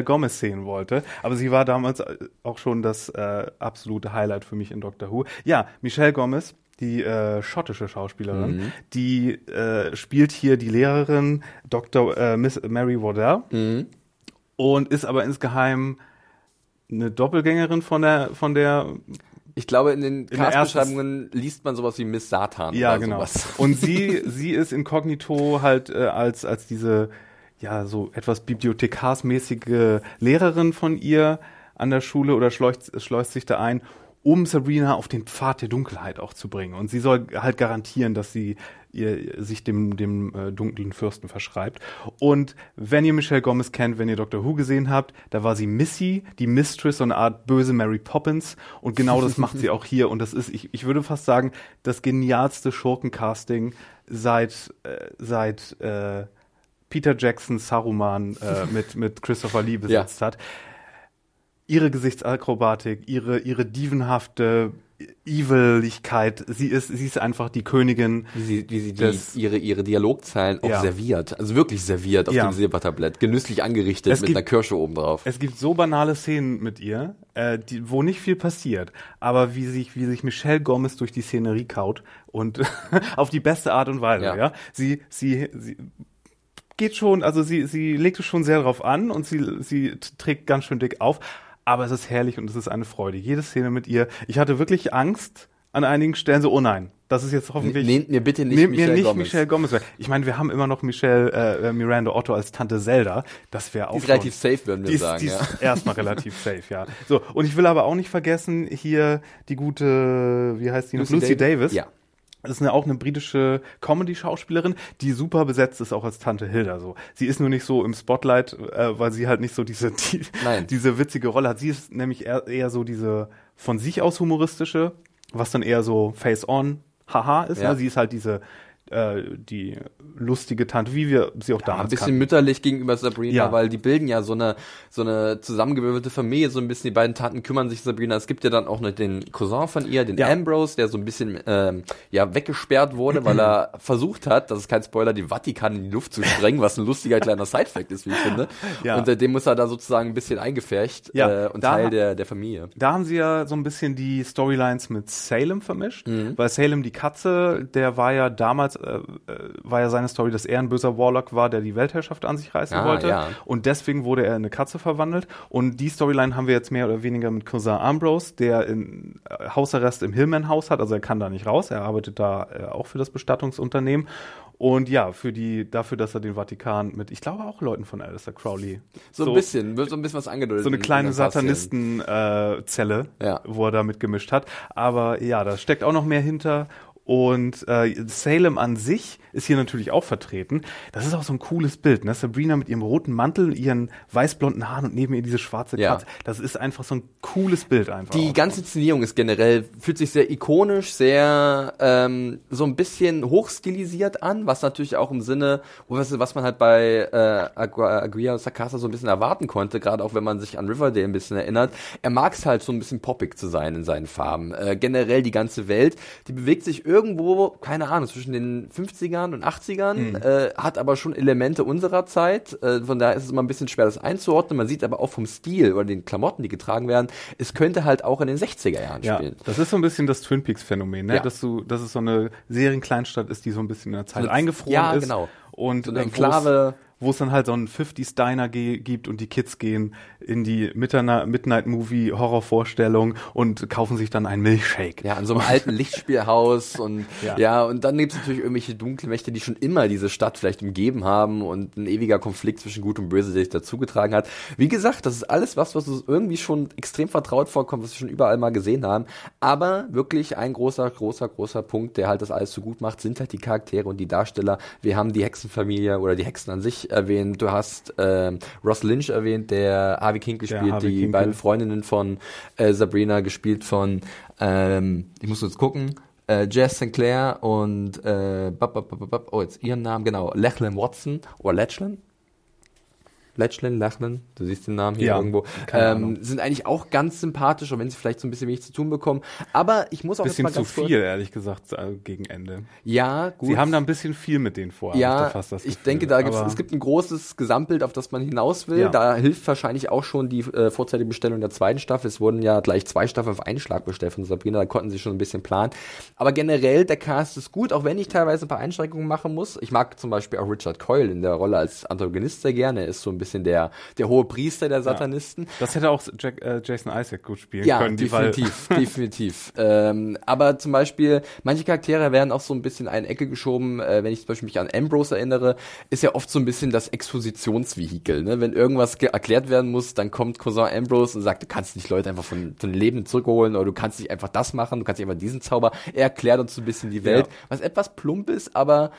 Gomez sehen wollte. Aber sie war damals äh, auch schon das äh, absolute Highlight für mich in Doctor Who. Ja, Michelle Gomez, die äh, schottische Schauspielerin, Mhm. die äh, spielt hier die Lehrerin Dr. Äh, Miss Mary Waddell Mhm. und ist aber insgeheim eine Doppelgängerin von der von der Ich glaube, in den Castbeschreibungen liest man sowas wie Miss Satan Ja, oder genau. sowas. Und sie, sie ist inkognito halt äh, als, als diese, ja, so etwas bibliothekarsmäßige Lehrerin von ihr an der Schule oder schleust, schleust sich da ein, um Sabrina auf den Pfad der Dunkelheit auch zu bringen. Und sie soll halt garantieren, dass sie ihr, sich dem, dem äh, dunklen Fürsten verschreibt. Und wenn ihr Michelle Gomez kennt, wenn ihr Doctor Who gesehen habt, da war sie Missy, die Mistress, so eine Art böse Mary Poppins. Und genau das macht sie auch hier. Und das ist, ich, ich würde fast sagen, das genialste Schurkencasting seit, äh, seit äh, Peter Jackson Saruman äh, mit, mit Christopher Lee besetzt hat. Ihre Gesichtsakrobatik, ihre, ihre dievenhafte Eviligkeit, sie ist, sie ist einfach die Königin. Wie sie, wie sie die, ihre, ihre Dialogzeilen auch Ja. serviert. Also wirklich serviert auf Ja. dem Silbertablett. Genüsslich angerichtet Es mit gibt- einer Kirsche oben drauf. Es gibt so banale Szenen mit ihr, äh, die, wo nicht viel passiert, aber wie sich, wie sich Michelle Gomez durch die Szenerie kaut und auf die beste Art und Weise, ja. Ja. Sie, sie, sie geht schon, also sie, sie legt es schon sehr drauf an und sie, sie trägt ganz schön dick auf, aber es ist herrlich und es ist eine Freude. Jede Szene mit ihr. Ich hatte wirklich Angst an einigen Stellen so, oh nein, das ist jetzt hoffentlich. Nehmt mir bitte nicht Nehmt Michelle mir nicht Gomez. Michelle Gomez. weg. Ich meine, wir haben immer noch Michelle äh, Miranda Otto als Tante Zelda. Das wäre auch ist schon- relativ safe, würden wir die ist, sagen, Die ist ja. erstmal relativ safe, ja. So, und ich will aber auch nicht vergessen, hier die gute, wie heißt die noch? Lucy, Davis. Ja. Das ist eine, auch eine britische Comedy-Schauspielerin, die super besetzt ist, auch als Tante Hilda. So, sie ist nur nicht so im Spotlight, äh, weil sie halt nicht so diese die, diese witzige Rolle hat. Sie ist nämlich eher, eher so diese von sich aus humoristische, was dann eher so Face-on, haha ist. Ja. Ne? Sie ist halt diese äh, die lustige Tante, wie wir sie auch Ja, damals ein bisschen kannten. mütterlich gegenüber Sabrina, Ja. weil die bilden ja so eine so eine zusammengewürfelte Familie, so ein bisschen die beiden Tanten kümmern sich Sabrina. Es gibt ja dann auch noch den Cousin von ihr, den Ja. Ambrose, der so ein bisschen ähm, ja weggesperrt wurde, weil er versucht hat, das ist kein Spoiler, den Vatikan in die Luft zu sprengen, was ein lustiger kleiner Sidefact ist, wie ich finde. Ja. Und seitdem muss er da sozusagen ein bisschen eingefärcht Ja, äh, und da- Teil der der Familie. Da haben sie ja so ein bisschen die Storylines mit Salem vermischt, Mhm. weil Salem die Katze, der war ja damals, äh, äh, war ja seine Story, dass er ein böser Warlock war, der die Weltherrschaft an sich reißen Ah, wollte. ja. Und deswegen wurde er in eine Katze verwandelt. Und die Storyline haben wir jetzt mehr oder weniger mit Cousin Ambrose, der in äh, Hausarrest im Hillman-Haus hat, also er kann da nicht raus, er arbeitet da äh, auch für das Bestattungsunternehmen. Und ja, für die, dafür, dass er den Vatikan mit, ich glaube auch Leuten von Alistair Crowley. So, ein bisschen, wird so ein bisschen was angedeutet. So eine in- kleine. Satanisten-Zelle, Ja. wo er da mitgemischt hat. Aber ja, da steckt auch noch mehr hinter. Und äh, Salem an sich ist hier natürlich auch vertreten. Das ist auch so ein cooles Bild. Ne? Sabrina mit ihrem roten Mantel, ihren weißblonden Haaren und neben ihr diese schwarze Ja. Katze. Das ist einfach so ein cooles Bild einfach. Die auch. ganze Inszenierung ist generell, fühlt sich sehr ikonisch, sehr ähm, so ein bisschen hochstilisiert an, was natürlich auch im Sinne, was, was man halt bei äh, Agu- Aguirre Sacasa so ein bisschen erwarten konnte, gerade auch wenn man sich an Riverdale ein bisschen erinnert. Er mag es halt so ein bisschen poppig zu sein in seinen Farben. Äh, generell die ganze Welt, die bewegt sich irgendwo, keine Ahnung, zwischen den 50ern und 80ern, äh, hat aber schon Elemente unserer Zeit. Äh, von daher ist es immer ein bisschen schwer, das einzuordnen. Man sieht aber auch vom Stil oder den Klamotten, die getragen werden, es könnte halt auch in den 60er Jahren Ja, spielen. das ist so ein bisschen das Twin Peaks Phänomen, ne? Ja. dass du, dass es so eine Serienkleinstadt ist, die so ein bisschen in der Zeit So eingefroren ja, ist. genau. Und So eine äh, Enklave. Wo es dann halt so einen 50s Diner gibt und die Kids gehen in die Midnight, Midnight Movie Horrorvorstellung und kaufen sich dann einen Milchshake. Ja, an so einem alten Lichtspielhaus und ja, Ja. und dann gibt es natürlich irgendwelche dunklen Mächte, die schon immer diese Stadt vielleicht umgeben haben und ein ewiger Konflikt zwischen Gut und Böse, der sich dazugetragen hat. Wie gesagt, das ist alles was, was uns irgendwie schon extrem vertraut vorkommt, was wir schon überall mal gesehen haben. Aber wirklich ein großer, großer, großer Punkt, der halt das alles so gut macht, sind halt die Charaktere und die Darsteller. Wir haben die Hexenfamilie oder die Hexen an sich erwähnt. Du hast ähm, Ross Lynch erwähnt, der Harvey King gespielt, Harvey die Kinkel. beiden Freundinnen von äh, Sabrina gespielt von, ähm, ich muss jetzt gucken, äh, Jess Sinclair und äh, bap, bap, bap, oh jetzt ihren Namen genau, Lachlan Watson oder Lachlan. Lachlan, Lachlan, du siehst den Namen hier Ja, irgendwo, ähm, sind eigentlich auch ganz sympathisch, auch wenn sie vielleicht so ein bisschen wenig zu tun bekommen. Aber ich muss auch Bisschen jetzt mal zu ganz viel, ehrlich gesagt, äh, gegen Ende. Ja, gut. Sie haben da ein bisschen viel mit denen vor. ich Ja, da fast das ich Gefühl. denke, da gibt's, es gibt ein großes Gesamtbild, auf das man hinaus will. Ja. Da hilft wahrscheinlich auch schon die äh, vorzeitige Bestellung der zweiten Staffel. Es wurden ja gleich zwei Staffeln auf einen Schlag bestellt von Sabrina, da konnten sie schon ein bisschen planen. Aber generell, der Cast ist gut, auch wenn ich teilweise ein paar Einschränkungen machen muss. Ich mag zum Beispiel auch Richard Coyle in der Rolle als Antagonist sehr gerne. Er ist so ein bisschen der, der hohe Priester der Satanisten. Das hätte auch Jack, äh, Jason Isaac gut spielen Ja, können. weil- definitiv, definitiv. Ähm, aber zum Beispiel, manche Charaktere werden auch so ein bisschen in eine Ecke geschoben. Äh, wenn ich zum Beispiel mich an Ambrose erinnere, ist ja oft so ein bisschen das Expositionsvehikel. Ne? Wenn irgendwas ge- erklärt werden muss, dann kommt Cousin Ambrose und sagt, du kannst nicht Leute einfach von, von den Leben zurückholen oder du kannst nicht einfach das machen, du kannst nicht einfach diesen Zauber. Er erklärt uns so ein bisschen die Welt, Ja. was etwas plump ist, aber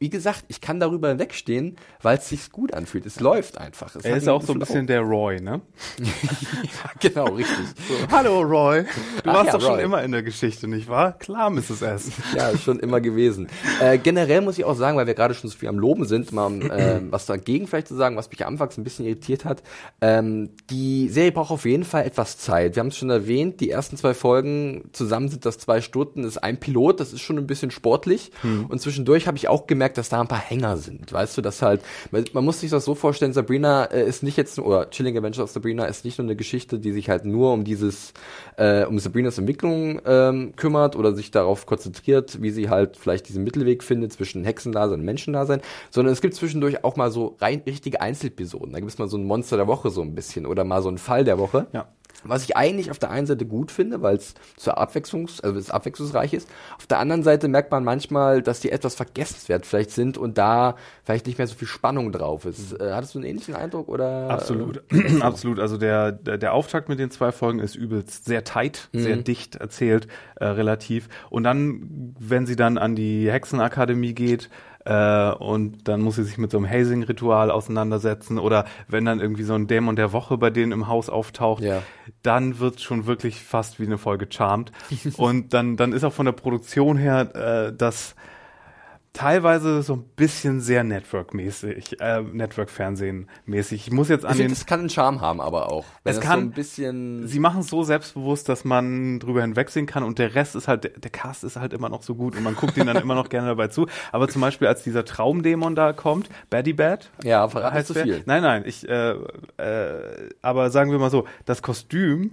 wie gesagt, ich kann darüber hinwegstehen, weil es sich gut anfühlt. Es läuft einfach. Es Er ist auch so ein bisschen der Roy, ne? genau, richtig. Hallo Roy. Du Ach warst ja, doch schon Roy. immer in der Geschichte, nicht wahr? Klar, Mrs. S. Ja, schon immer gewesen. Äh, generell muss ich auch sagen, weil wir gerade schon so viel am Loben sind, mal äh, was dagegen vielleicht zu sagen, was mich anfangs ein bisschen irritiert hat. Ähm, die Serie braucht auf jeden Fall etwas Zeit. Wir haben es schon erwähnt, die ersten zwei Folgen zusammen sind das zwei Stunden, das ist ein Pilot, das ist schon ein bisschen sportlich. Und zwischendurch habe ich auch gemerkt, dass da ein paar Hänger sind. Weißt du, dass halt, man, man muss sich das so vorstellen, Sabrina äh, ist nicht jetzt, oder Chilling Adventures of Sabrina ist nicht nur eine Geschichte, die sich halt nur um dieses, äh, um Sabrinas Entwicklung ähm, kümmert oder sich darauf konzentriert, wie sie halt vielleicht diesen Mittelweg findet zwischen Hexendasein und Menschendasein, sondern es gibt zwischendurch auch mal so rein richtige Einzelepisoden. Da gibt es mal so ein Monster der Woche so ein bisschen oder mal so ein Fall der Woche. Ja. Was ich eigentlich auf der einen Seite gut finde, weil es zur Abwechslungs, also es abwechslungsreich ist. Auf der anderen Seite merkt man manchmal, dass die etwas vergessenswert vielleicht sind und da vielleicht nicht mehr so viel Spannung drauf ist. Äh, hattest du einen ähnlichen Eindruck oder? Absolut, absolut. Also der, der, der Auftakt mit den zwei Folgen ist übelst sehr tight, sehr dicht erzählt, äh, relativ. Und dann, wenn sie dann an die Hexenakademie geht, äh, und dann muss sie sich mit so einem Hazing-Ritual auseinandersetzen oder wenn dann irgendwie so ein Dämon der Woche bei denen im Haus auftaucht, Ja. dann wird schon wirklich fast wie eine Folge Charmed. und dann, dann ist auch von der Produktion her äh, das teilweise so ein bisschen sehr Network-mäßig, äh, Network-Fernsehen-mäßig. Ich muss jetzt an Ich finde, den es kann einen Charme haben, aber auch. Es kann- so ein bisschen. Sie machen es so selbstbewusst, dass man drüber hinwegsehen kann und der Rest ist halt, der, der Cast ist halt immer noch so gut und man guckt ihnen dann immer noch gerne dabei zu. Aber zum Beispiel, als dieser Traumdämon da kommt, Baddy Bad. Ja, heißt zu viel. Nein, nein, ich, äh, äh, aber sagen wir mal so, das Kostüm,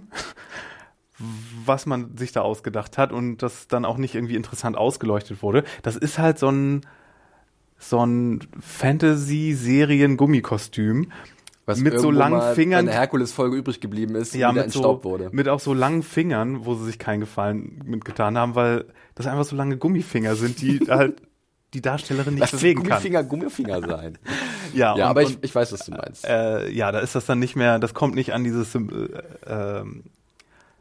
was man sich da ausgedacht hat und das dann auch nicht irgendwie interessant ausgeleuchtet wurde, das ist halt so ein, so ein Fantasy-Serien-Gummikostüm. was mit so langen Fingern, Bei einer Herkules-Folge übrig geblieben ist, ja, mit so, entstaubt wurde. mit auch so langen Fingern, wo sie sich keinen Gefallen mitgetan haben, weil das einfach so lange Gummifinger sind, die halt die Darstellerin nicht Lass bewegen kann. Gummifinger, Gummifinger sein. Ja, ja, und, aber ich, ich weiß, was du meinst. äh, ja, da ist das dann nicht mehr, das kommt nicht an dieses, äh, ähm,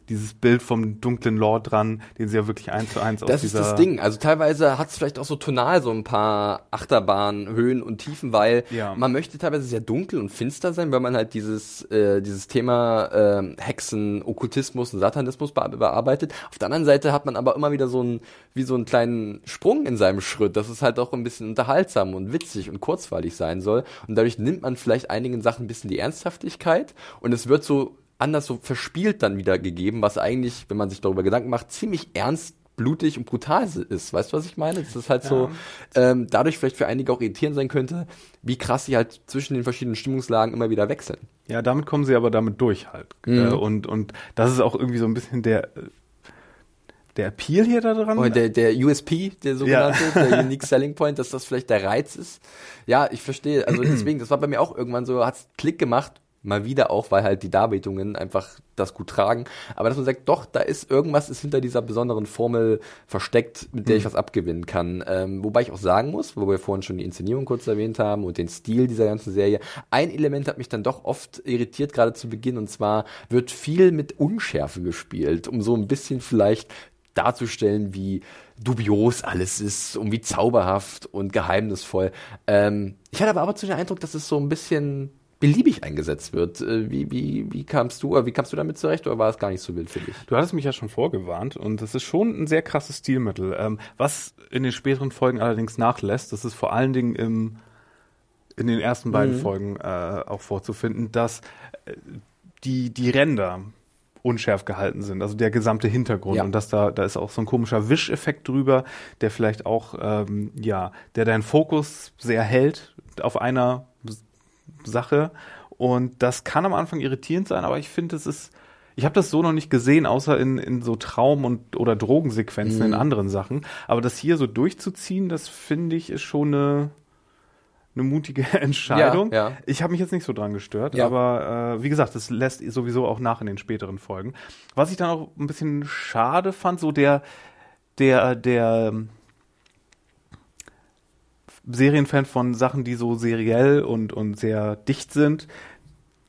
dieses Bild vom dunklen Lord dran, den sie ja wirklich eins zu eins aus Das ist das Ding. Also teilweise hat es vielleicht auch so tonal so ein paar Achterbahnen, Höhen und Tiefen, weil Ja. man möchte teilweise sehr dunkel und finster sein, weil man halt dieses, äh, dieses Thema ähm, Hexen, Okkultismus und Satanismus be bearbeitet. Auf der anderen Seite hat man aber immer wieder so einen, wie so einen kleinen Sprung in seinem Schritt, dass es halt auch ein bisschen unterhaltsam und witzig und kurzweilig sein soll. Und dadurch nimmt man vielleicht einigen Sachen ein bisschen die Ernsthaftigkeit und es wird so anders so verspielt dann wieder gegeben, was eigentlich, wenn man sich darüber Gedanken macht, ziemlich ernst blutig und brutal ist. Weißt du, was ich meine? Das ist halt so, ähm, dadurch vielleicht für einige auch irritierend sein könnte, wie krass sie halt zwischen den verschiedenen Stimmungslagen immer wieder wechseln. Ja, damit kommen sie aber damit durch halt. Mhm. Äh, und, und das ist auch irgendwie so ein bisschen der, der Appeal hier da dran. Und der, der USP, der sogenannte, der Unique Selling Point, dass das vielleicht der Reiz ist. Ja, ich verstehe. Also deswegen, das war bei mir auch irgendwann so, hat's Klick gemacht. Mal wieder auch, weil halt die Darbietungen einfach das gut tragen. Aber dass man sagt, doch, da ist irgendwas ist hinter dieser besonderen Formel versteckt, mit der ich was abgewinnen kann. Ähm, wobei ich auch sagen muss, wo wir vorhin schon die Inszenierung kurz erwähnt haben und den Stil dieser ganzen Serie. Ein Element hat mich dann doch oft irritiert, gerade zu Beginn, und zwar wird viel mit Unschärfe gespielt, um so ein bisschen vielleicht darzustellen, wie dubios alles ist und wie zauberhaft und geheimnisvoll. Ähm, ich hatte aber aber zu den Eindruck, dass es so ein bisschen beliebig eingesetzt wird. Äh, Wie, wie, wie kamst du, oder wie kamst du damit zurecht, oder war es gar nicht so wild für dich? Du hattest mich ja schon vorgewarnt und das ist schon ein sehr krasses Stilmittel. Ähm, was in den späteren Folgen allerdings nachlässt, das ist vor allen Dingen im, in den ersten beiden Mhm. Folgen äh, auch vorzufinden, dass äh, die, die Ränder unschärf gehalten sind, also der gesamte Hintergrund Ja. und dass da da ist auch so ein komischer Wischeffekt drüber, der vielleicht auch ähm, ja, der deinen Fokus sehr hält auf einer Sache und das kann am Anfang irritierend sein, aber ich finde es ist ich habe das so noch nicht gesehen, außer in, in so Traum- und oder Drogensequenzen Mhm. in anderen Sachen. Aber das hier so durchzuziehen, das finde ich ist schon eine, eine mutige Entscheidung. Ja, ja. Ich habe mich jetzt nicht so dran gestört, Ja. aber äh, wie gesagt, das lässt sowieso auch nach in den späteren Folgen. Was ich dann auch ein bisschen schade fand, so der der der Serienfan von Sachen, die so seriell und und sehr dicht sind,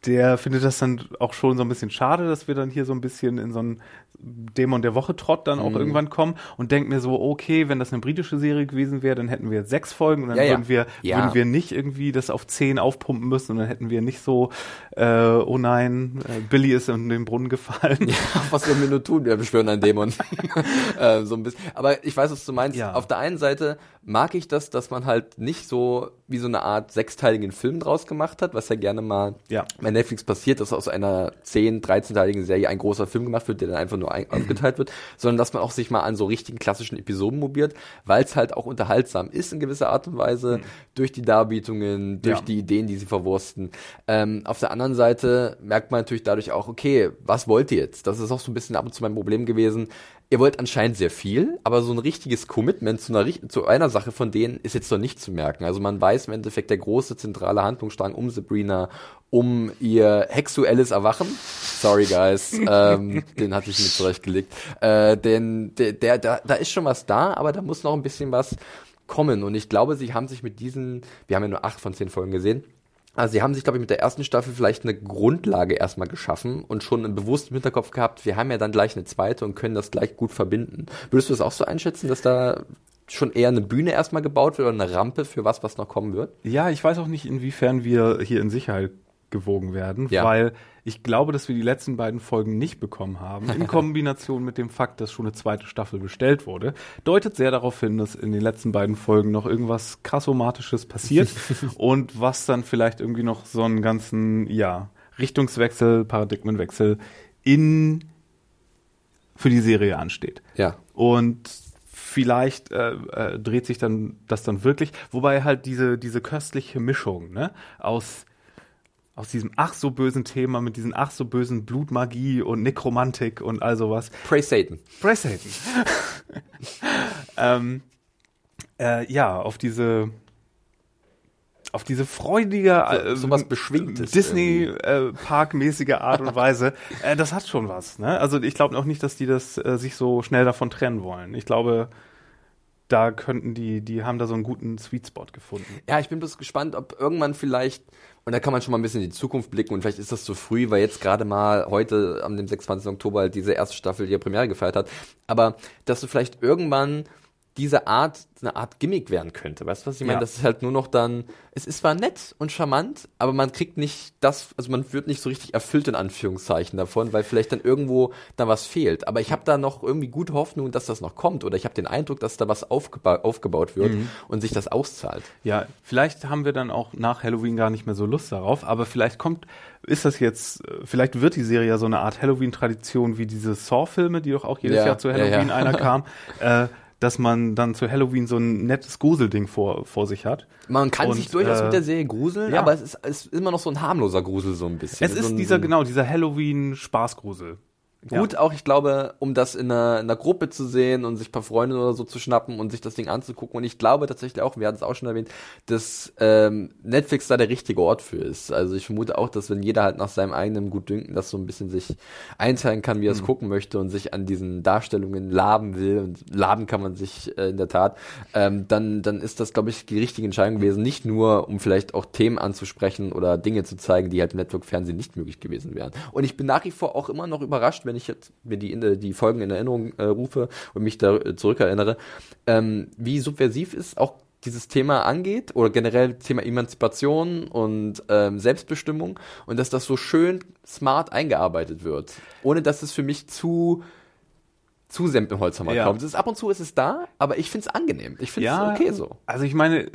der findet das dann auch schon so ein bisschen schade, dass wir dann hier so ein bisschen in so einen Dämon der Woche Trott dann Mhm. auch irgendwann kommen und denkt mir so, okay, wenn das eine britische Serie gewesen wäre, dann hätten wir jetzt sechs Folgen und dann Ja, ja. würden wir Ja. würden wir nicht irgendwie das auf zehn aufpumpen müssen und dann hätten wir nicht so, äh, oh nein, äh, Billy ist in den Brunnen gefallen. Ja, was sollen wir nur tun? Wir beschwören einen Dämon. äh, so ein bisschen. Aber ich weiß, was du meinst. Auf der einen Seite mag ich das, dass man halt nicht so wie so eine Art sechsteiligen Film draus gemacht hat, was ja gerne mal Ja. bei Netflix passiert, dass aus einer 10-, 13-teiligen Serie ein großer Film gemacht wird, der dann einfach nur aufgeteilt wird, sondern dass man auch sich mal an so richtigen klassischen Episoden mobiert, weil es halt auch unterhaltsam ist in gewisser Art und Weise, durch die Darbietungen, durch Ja. die Ideen, die sie verwursten. Ähm, auf der anderen Seite merkt man natürlich dadurch auch, okay, was wollt ihr jetzt? Das ist auch so ein bisschen ab und zu mein Problem gewesen. Ihr wollt anscheinend sehr viel, aber so ein richtiges Commitment zu einer, zu einer Sache von denen ist jetzt noch nicht zu merken. Also man weiß im Endeffekt der große zentrale Handlungsstrang um Sabrina, um ihr hexuelles Erwachen. Sorry guys, ähm, den hatte ich mir zurechtgelegt. Äh, denn der, der, da, da ist schon was da, aber da muss noch ein bisschen was kommen. Und ich glaube, sie haben sich mit diesen, wir haben ja nur acht von zehn Folgen gesehen, also sie haben sich, glaube ich, mit der ersten Staffel vielleicht eine Grundlage erstmal geschaffen und schon im bewussten Hinterkopf gehabt, wir haben ja dann gleich eine zweite und können das gleich gut verbinden. Würdest du das auch so einschätzen, dass da schon eher eine Bühne erstmal gebaut wird oder eine Rampe für was, was noch kommen wird? Ja, ich weiß auch nicht, inwiefern wir hier in Sicherheit gewogen werden, Ja. weil ich glaube, dass wir die letzten beiden Folgen nicht bekommen haben, in Kombination mit dem Fakt, dass schon eine zweite Staffel bestellt wurde, deutet sehr darauf hin, dass in den letzten beiden Folgen noch irgendwas krassomatisches passiert und was dann vielleicht irgendwie noch so einen ganzen, ja, Richtungswechsel, Paradigmenwechsel in für die Serie ansteht. Ja. Und vielleicht äh, äh, dreht sich dann das dann wirklich, wobei halt diese, diese köstliche Mischung, ne, aus, aus diesem ach so bösen Thema mit diesen ach so bösen Blutmagie und Nekromantik und all sowas. Pray Satan. Praise Satan. ähm, äh, ja, auf diese auf diese freudige äh, So- sowas Beschwingtes Disney äh, Park-mäßige Art und Weise, äh, das hat schon was. Ne? Also ich glaube auch nicht, dass die das äh, sich so schnell davon trennen wollen. Ich glaube, da könnten die, die haben da so einen guten Sweet Spot gefunden. Ja, ich bin bloß gespannt, ob irgendwann vielleicht, und da kann man schon mal ein bisschen in die Zukunft blicken und vielleicht ist das zu früh, weil jetzt gerade mal heute am dem 26. Oktober halt diese erste Staffel ihre Premiere gefeiert hat, aber dass du vielleicht irgendwann diese Art eine Art Gimmick werden könnte. Weißt du, was ich meine? Ja. Das ist halt nur noch dann, es ist zwar nett und charmant, aber man kriegt nicht das, also man wird nicht so richtig erfüllt in Anführungszeichen davon, weil vielleicht dann irgendwo da was fehlt. Aber ich habe da noch irgendwie gute Hoffnung, dass das noch kommt oder ich habe den Eindruck, dass da was aufgeba aufgebaut wird und sich das auszahlt. Ja, vielleicht haben wir dann auch nach Halloween gar nicht mehr so Lust darauf, aber vielleicht kommt, ist das jetzt, vielleicht wird die Serie ja so eine Art Halloween-Tradition wie diese Saw-Filme, die doch auch jedes Ja, Jahr zu Halloween ja. einer kam, äh, dass man dann zu Halloween so ein nettes Gruselding vor, vor sich hat. Man kann Und, sich durchaus äh, mit der Serie gruseln, ja. aber es ist, es ist immer noch so ein harmloser Grusel so ein bisschen. Es so ist ein, dieser, so ein, genau, dieser Halloween-Spaßgrusel. Gut, auch ich glaube, um das in einer, in einer Gruppe zu sehen und sich ein paar Freunde oder so zu schnappen und sich das Ding anzugucken. Und ich glaube tatsächlich auch, wir hatten es auch schon erwähnt, dass ähm, Netflix da der richtige Ort für ist. Also ich vermute auch, dass wenn jeder halt nach seinem eigenen Gutdünken das so ein bisschen sich einteilen kann, wie er es gucken möchte und sich an diesen Darstellungen laben will, und laben kann man sich äh, in der Tat, ähm, dann, dann ist das, glaube ich, die richtige Entscheidung gewesen. Nicht nur, um vielleicht auch Themen anzusprechen oder Dinge zu zeigen, die halt im Network-Fernsehen nicht möglich gewesen wären. Und ich bin nach wie vor auch immer noch überrascht, wenn ich jetzt mir die, in- die Folgen in Erinnerung äh, rufe und mich da äh, zurückerinnere, ähm, wie subversiv ist auch dieses Thema angeht oder generell Thema Emanzipation und ähm, Selbstbestimmung und dass das so schön smart eingearbeitet wird, ohne dass es für mich zu zu dem Holzhammer Ja. kommt. Es ist ab und zu ist es da, aber ich finde es angenehm. Ich finde es okay so. Also ich meine,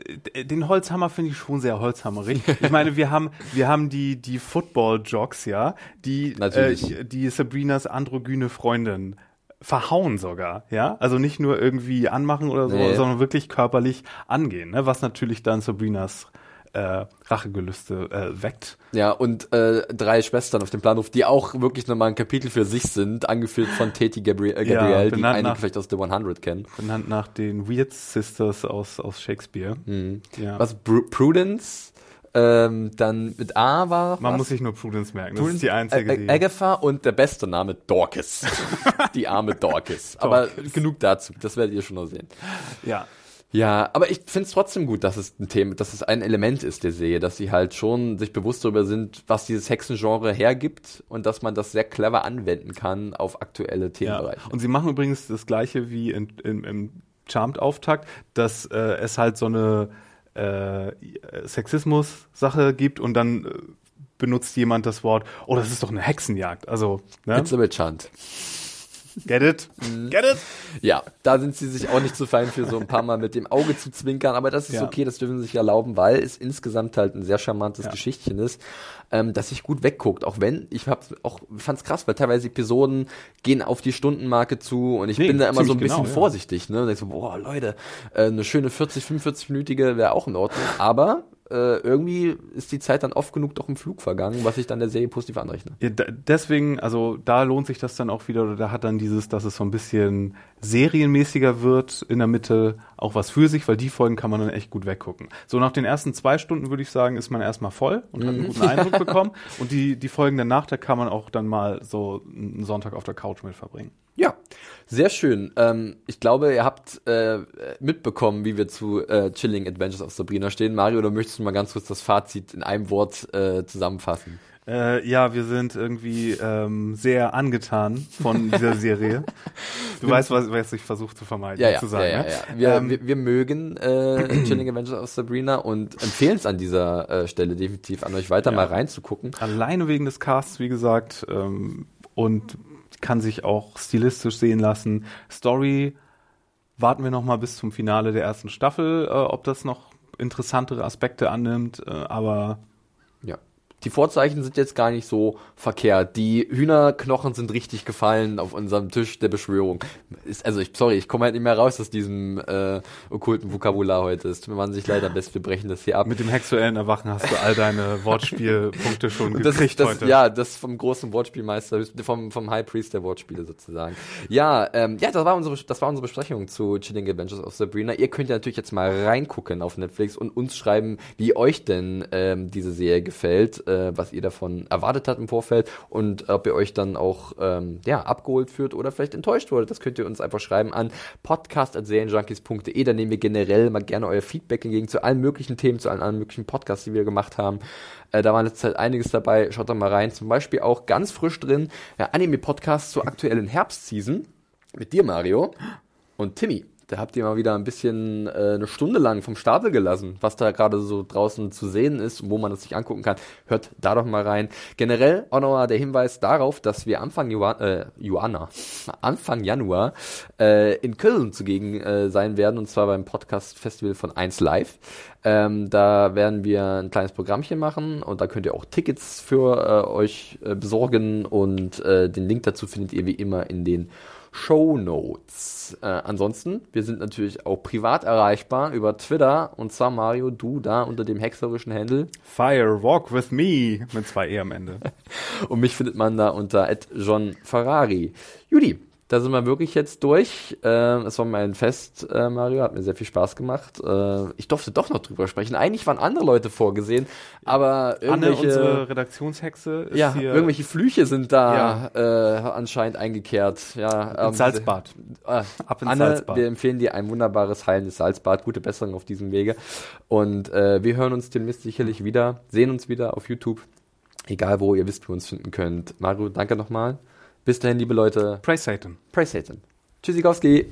den Holzhammer finde ich schon sehr holzhammerig. Ich meine, wir haben, wir haben die, die Football-Jocks, ja, die, Natürlich. Äh, die Sabrinas androgyne Freundin verhauen sogar, ja. Also nicht nur irgendwie anmachen oder so, Nee. sondern wirklich körperlich angehen, ne? was natürlich dann Sabrinas äh, Rachegelüste äh, weckt. Ja, und äh, drei Schwestern auf dem Planhof, die auch wirklich nochmal ein Kapitel für sich sind, angeführt von Tati Gabri äh, Ja, Gabrielle, die einige nach- vielleicht aus The 100 kennen. Benannt nach den Weird Sisters aus, aus Shakespeare. Ja. Was Bru Prudence, ähm, dann mit A war Man was? muss sich nur Prudence merken. Das Prudence, ist die einzige. Ä- Agatha und der beste Name Dorcas. die arme Dorcas. Aber genug dazu, das werdet ihr schon noch sehen. ja. Ja, aber ich finde es trotzdem gut, dass es ein Thema, dass es ein Element ist der Serie, dass sie halt schon sich bewusst darüber sind, was dieses Hexengenre hergibt und dass man das sehr clever anwenden kann auf aktuelle Ja. Themenbereiche. Und sie machen übrigens das gleiche wie in, in, im Charmed-Auftakt, dass äh, es halt so eine äh, Sexismus-Sache gibt und dann äh, benutzt jemand das Wort, oh, das ist doch eine Hexenjagd. Also, ne? It's a witch hunt. Get it? Get it? Ja, da sind sie sich auch nicht zu fein für so ein paar Mal mit dem Auge zu zwinkern, aber das ist Ja. okay, das dürfen sie sich erlauben, weil es insgesamt halt ein sehr charmantes Ja. Geschichtchen ist, ähm, das sich gut wegguckt, auch wenn, ich hab's auch, fand's krass, weil teilweise Episoden gehen auf die Stundenmarke zu und ich Nee, bin da immer so ein ziemlich bisschen genau, ja. vorsichtig, ne, und denk so, boah, Leute, äh, eine schöne 40, 45-minütige wäre auch in Ordnung, aber äh, irgendwie ist die Zeit dann oft genug doch im Flug vergangen, was ich dann der Serie positiv anrechne. Ja, da, deswegen, also da lohnt sich das dann auch wieder, oder da hat dann dieses, dass es so ein bisschen serienmäßiger wird in der Mitte auch was für sich, weil die Folgen kann man dann echt gut weggucken. So nach den ersten zwei Stunden würde ich sagen, ist man erstmal voll und hat einen guten Eindruck bekommen. Und die, die Folgen danach, da kann man auch dann mal so einen Sonntag auf der Couch mit verbringen. Ja, sehr schön. Ähm, ich glaube, ihr habt äh, mitbekommen, wie wir zu äh, Chilling Adventures of Sabrina stehen. Mario, oder möchtest du mal ganz kurz das Fazit in einem Wort äh, zusammenfassen? Äh, ja, wir sind irgendwie ähm, sehr angetan von dieser Serie. Du weißt, was, was ich versuche zu vermeiden, Ja, ja, zu sagen. ja, ja, ne? ja. Wir, Ähm, wir, wir mögen äh, Chilling Adventures of Sabrina und empfehlen es an dieser äh, Stelle definitiv an euch weiter Ja. mal reinzugucken. Alleine wegen des Casts, wie gesagt, ähm, und kann sich auch stilistisch sehen lassen. Story warten wir noch mal bis zum Finale der ersten Staffel, äh, ob das noch interessantere Aspekte annimmt, äh, aber. Die Vorzeichen sind jetzt gar nicht so verkehrt. Die Hühnerknochen sind richtig gefallen auf unserem Tisch der Beschwörung. Ist, also ich, sorry, ich komme halt nicht mehr raus aus diesem äh, okkulten Vokabular heute. Es tut mir wahnsinnig leid, am besten wir brechen das hier ab. mit dem sexuellen Erwachen hast du all deine Wortspielpunkte schon Und das, gekriegt das, heute. Ja, das vom großen Wortspielmeister, vom, vom High Priest der Wortspiele sozusagen. Ja, ähm, ja, das war unsere, das war unsere Besprechung zu Chilling Adventures of Sabrina. Ihr könnt ja natürlich jetzt mal reingucken auf Netflix und uns schreiben, wie euch denn ähm, diese Serie gefällt. Äh, was ihr davon erwartet habt im Vorfeld und ob ihr euch dann auch ähm, ja, abgeholt führt oder vielleicht enttäuscht wurde. Das könnt ihr uns einfach schreiben an podcast.serienjunkies.de. Da nehmen wir generell mal gerne euer Feedback entgegen zu allen möglichen Themen, zu allen, allen möglichen Podcasts, die wir gemacht haben. Äh, da war letzte Zeit einiges dabei. Schaut da mal rein. Zum Beispiel auch ganz frisch drin äh, Anime-Podcast zur aktuellen Herbstseason mit dir, Mario, und Timmy. Da habt ihr mal wieder ein bisschen äh, eine Stunde lang vom Stapel gelassen, was da gerade so draußen zu sehen ist wo man das sich angucken kann. Hört da doch mal rein. Generell auch nochmal der Hinweis darauf, dass wir Anfang Juan, äh, Juana, Anfang Januar äh, in Köln zugegen äh, sein werden und zwar beim Podcast Festival von 1 Live. Ähm, da werden wir ein kleines Programmchen machen und da könnt ihr auch Tickets für äh, euch äh, besorgen und äh, den Link dazu findet ihr wie immer in den Show Notes. Äh, ansonsten, wir sind natürlich auch privat erreichbar über Twitter und zwar Mario, du da unter dem hexerischen Handle. Fire, walk with me mit zwei E am Ende. und mich findet man da unter John Ferrari. Judy, da sind wir wirklich jetzt durch. Äh, es war mein Fest, äh, Mario, hat mir sehr viel Spaß gemacht. Äh, ich durfte doch noch drüber sprechen. Eigentlich waren andere Leute vorgesehen, aber irgendwelche, Anne, unsere Redaktionshexe, ist ja, hier irgendwelche Flüche sind da äh, anscheinend eingekehrt. Ja, ähm, ins Salzbad. Äh, Ab ins Anne, Salzbad. wir empfehlen dir ein wunderbares heilendes Salzbad. Gute Besserung auf diesem Wege. Und äh, wir hören uns demnächst sicherlich wieder, sehen uns wieder auf YouTube. Egal wo, ihr wisst, wo ihr uns finden könnt. Mario, danke nochmal. Bis dahin, liebe Leute. Praise Satan. Praise Satan. Tschüssikowski.